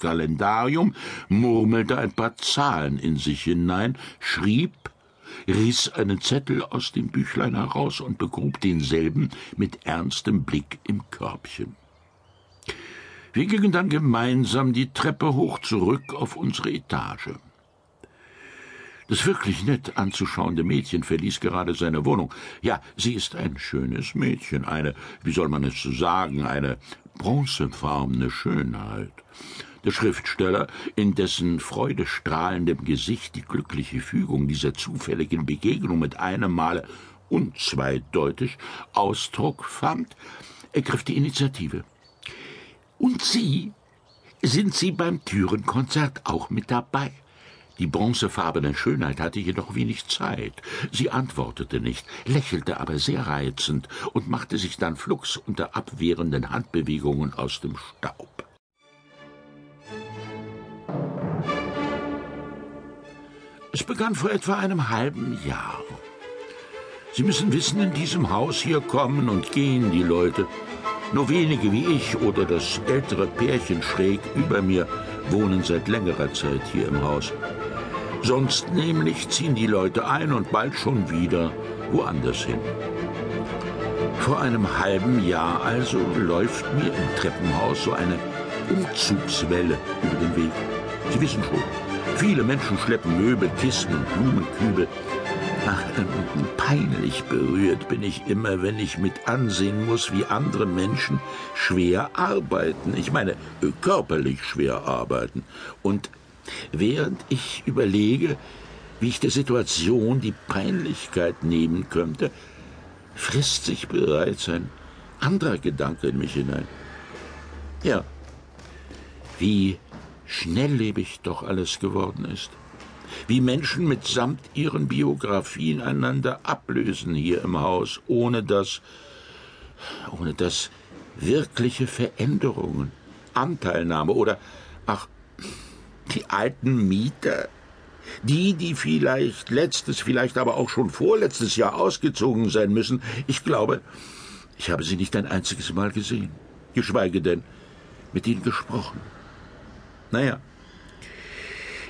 Kalendarium, murmelte ein paar Zahlen in sich hinein, schrieb, riß einen Zettel aus dem Büchlein heraus und begrub denselben mit ernstem Blick im Körbchen. Wir gingen dann gemeinsam die Treppe hoch zurück auf unsere Etage. Das wirklich nett anzuschauende Mädchen verließ gerade seine Wohnung. Ja, sie ist ein schönes Mädchen, eine, wie soll man es so sagen, eine bronzefarbene Schönheit. Der Schriftsteller, in dessen freudestrahlendem Gesicht die glückliche Fügung dieser zufälligen Begegnung mit einem Male unzweideutig Ausdruck fand, ergriff die Initiative. Und Sie? Sind Sie beim Türenkonzert auch mit dabei? Die bronzefarbene Schönheit hatte jedoch wenig Zeit. Sie antwortete nicht, lächelte aber sehr reizend und machte sich dann flugs unter abwehrenden Handbewegungen aus dem Staub. Es begann vor etwa einem halben Jahr. Sie müssen wissen, in diesem Haus hier kommen und gehen die Leute. Nur wenige wie ich oder das ältere Pärchen schräg über mir wohnen seit längerer Zeit hier im Haus. Sonst nämlich ziehen die Leute ein und bald schon wieder woanders hin. Vor einem halben Jahr also läuft mir im Treppenhaus so eine Umzugswelle über den Weg. Sie wissen schon, viele Menschen schleppen Möbel, Kisten und Blumenkübel. Ach, peinlich berührt bin ich immer, wenn ich mit ansehen muss, wie andere Menschen schwer arbeiten. Ich meine, körperlich schwer arbeiten. Und während ich überlege, wie ich der Situation die Peinlichkeit nehmen könnte, frisst sich bereits ein anderer Gedanke in mich hinein. Ja, wie schnelllebig doch alles geworden ist. Wie Menschen mitsamt ihren Biografien einander ablösen hier im Haus, ohne dass, ohne dass wirkliche Veränderungen, Anteilnahme oder, ach, die alten Mieter, die, die vielleicht letztes, vielleicht aber auch schon vorletztes Jahr ausgezogen sein müssen, ich glaube, ich habe sie nicht ein einziges Mal gesehen, geschweige denn mit ihnen gesprochen. Naja.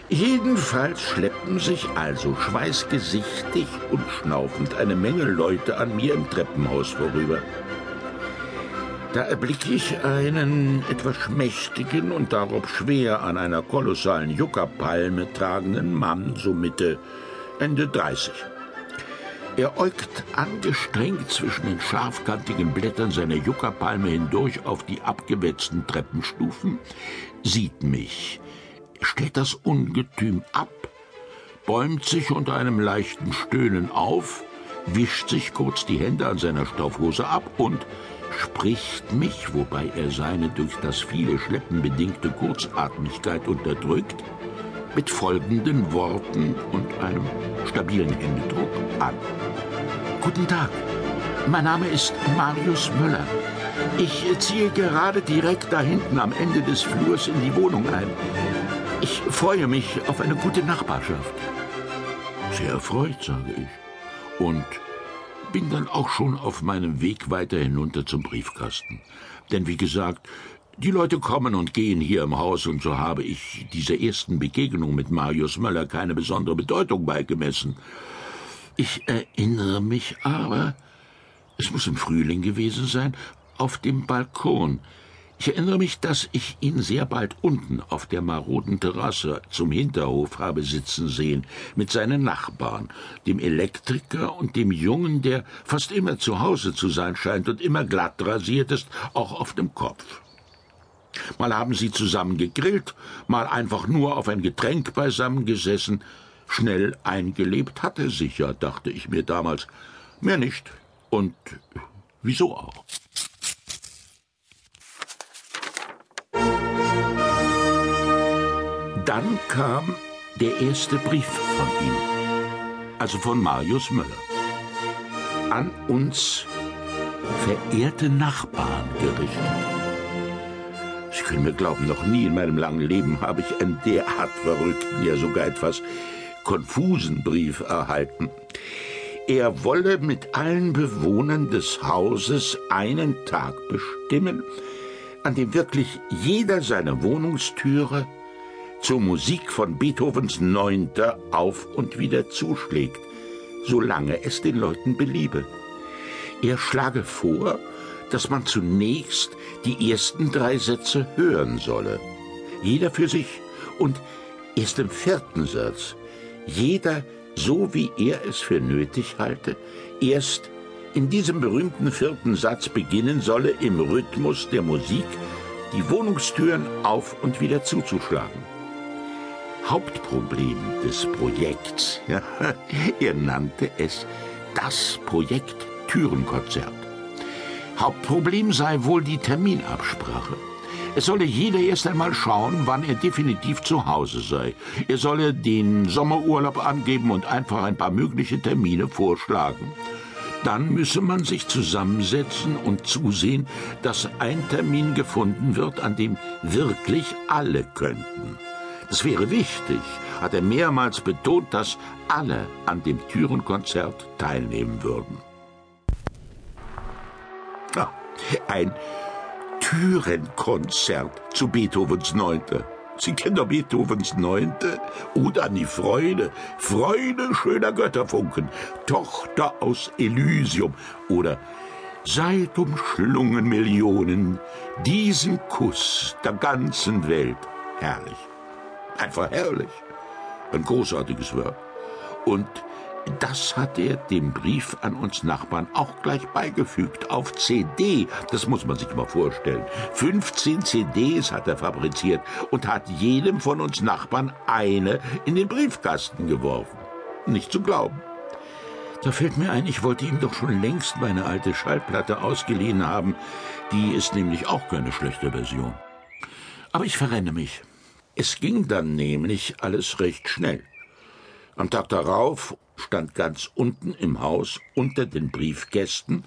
Jedenfalls schleppten sich also schweißgesichtig und schnaufend eine Menge Leute an mir im Treppenhaus vorüber. Da erblicke ich einen etwas schmächtigen und darob schwer an einer kolossalen Juckerpalme tragenden Mann, so Mitte, Ende 30. Er äugt angestrengt zwischen den scharfkantigen Blättern seiner Juckerpalme hindurch auf die abgewetzten Treppenstufen, sieht mich, stellt das Ungetüm ab, bäumt sich unter einem leichten Stöhnen auf, wischt sich kurz die Hände an seiner Stoffhose ab und spricht mich, wobei er seine durch das viele Schleppen bedingte Kurzatmigkeit unterdrückt, mit folgenden Worten und einem stabilen Händedruck an. Guten Tag, mein Name ist Marius Müller. Ich ziehe gerade direkt da hinten am Ende des Flurs in die Wohnung ein. Ich freue mich auf eine gute Nachbarschaft. Sehr erfreut, sage ich. Und bin dann auch schon auf meinem Weg weiter hinunter zum Briefkasten. Denn wie gesagt, die Leute kommen und gehen hier im Haus, und so habe ich dieser ersten Begegnung mit Marius Möller keine besondere Bedeutung beigemessen. Ich erinnere mich aber, es muss im Frühling gewesen sein, auf dem Balkon, ich erinnere mich, dass ich ihn sehr bald unten auf der maroden Terrasse zum Hinterhof habe sitzen sehen, mit seinen Nachbarn, dem Elektriker und dem Jungen, der fast immer zu Hause zu sein scheint und immer glatt rasiert ist, auch auf dem Kopf. Mal haben sie zusammen gegrillt, mal einfach nur auf ein Getränk beisammen gesessen. Schnell eingelebt hat er sich ja, dachte ich mir damals. Mehr nicht. Und wieso auch? Dann kam der erste Brief von ihm, also von Marius Müller. An uns verehrte Nachbarn gerichtet. Sie können mir glauben, noch nie in meinem langen Leben habe ich einen derart verrückten, ja sogar etwas konfusen Brief erhalten. Er wolle mit allen Bewohnern des Hauses einen Tag bestimmen, an dem wirklich jeder seine Wohnungstüre zur Musik von Beethovens Neunter auf und wieder zuschlägt, solange es den Leuten beliebe. Er schlage vor, dass man zunächst die ersten drei Sätze hören solle, jeder für sich, und erst im vierten Satz, jeder so wie er es für nötig halte, erst in diesem berühmten vierten Satz beginnen solle, im Rhythmus der Musik die Wohnungstüren auf und wieder zuzuschlagen. Hauptproblem des Projekts, ja, er nannte es das Projekt Türenkonzert. Hauptproblem sei wohl die Terminabsprache. Es solle jeder erst einmal schauen, wann er definitiv zu Hause sei. Er solle den Sommerurlaub angeben und einfach ein paar mögliche Termine vorschlagen. Dann müsse man sich zusammensetzen und zusehen, dass ein Termin gefunden wird, an dem wirklich alle könnten. Es wäre wichtig, hat er mehrmals betont, dass alle an dem Türenkonzert teilnehmen würden. Ah, ein Türenkonzert zu Beethovens Neunte. Sie kennen doch Beethovens Neunte? Oder an die Freude, Freude schöner Götterfunken, Tochter aus Elysium. Oder Seit umschlungen Millionen diesen Kuss der ganzen Welt. Herrlich. Einfach herrlich. Ein großartiges Werk. Und das hat er dem Brief an uns Nachbarn auch gleich beigefügt. Auf CD, das muss man sich mal vorstellen. 15 CDs hat er fabriziert und hat jedem von uns Nachbarn eine in den Briefkasten geworfen. Nicht zu glauben. Da fällt mir ein, ich wollte ihm doch schon längst meine alte Schallplatte ausgeliehen haben. Die ist nämlich auch keine schlechte Version. Aber ich verrenne mich. Es ging dann nämlich alles recht schnell. Am Tag darauf stand ganz unten im Haus unter den Briefkästen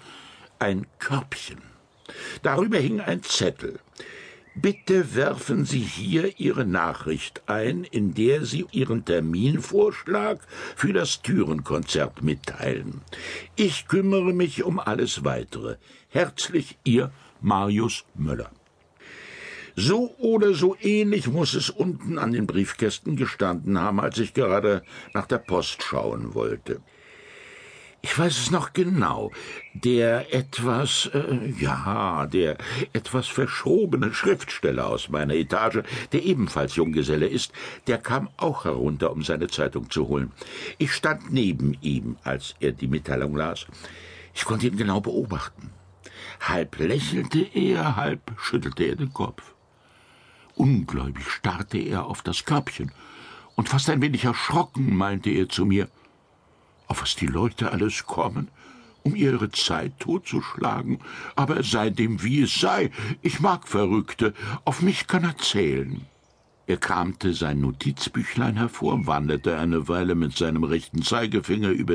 ein Körbchen. Darüber hing ein Zettel. Bitte werfen Sie hier Ihre Nachricht ein, in der Sie Ihren Terminvorschlag für das Türenkonzert mitteilen. Ich kümmere mich um alles weitere. Herzlich Ihr Marius Müller. So oder so ähnlich muss es unten an den Briefkästen gestanden haben, als ich gerade nach der Post schauen wollte. Ich weiß es noch genau. Der etwas, äh, ja, der etwas verschobene Schriftsteller aus meiner Etage, der ebenfalls Junggeselle ist, der kam auch herunter, um seine Zeitung zu holen. Ich stand neben ihm, als er die Mitteilung las. Ich konnte ihn genau beobachten. Halb lächelte er, halb schüttelte er den Kopf. Ungläubig starrte er auf das Körbchen, und fast ein wenig erschrocken meinte er zu mir, auf was die Leute alles kommen, um ihre Zeit totzuschlagen, aber es sei dem wie es sei, ich mag Verrückte, auf mich kann er zählen. Er kramte sein Notizbüchlein hervor, wanderte eine Weile mit seinem rechten Zeigefinger über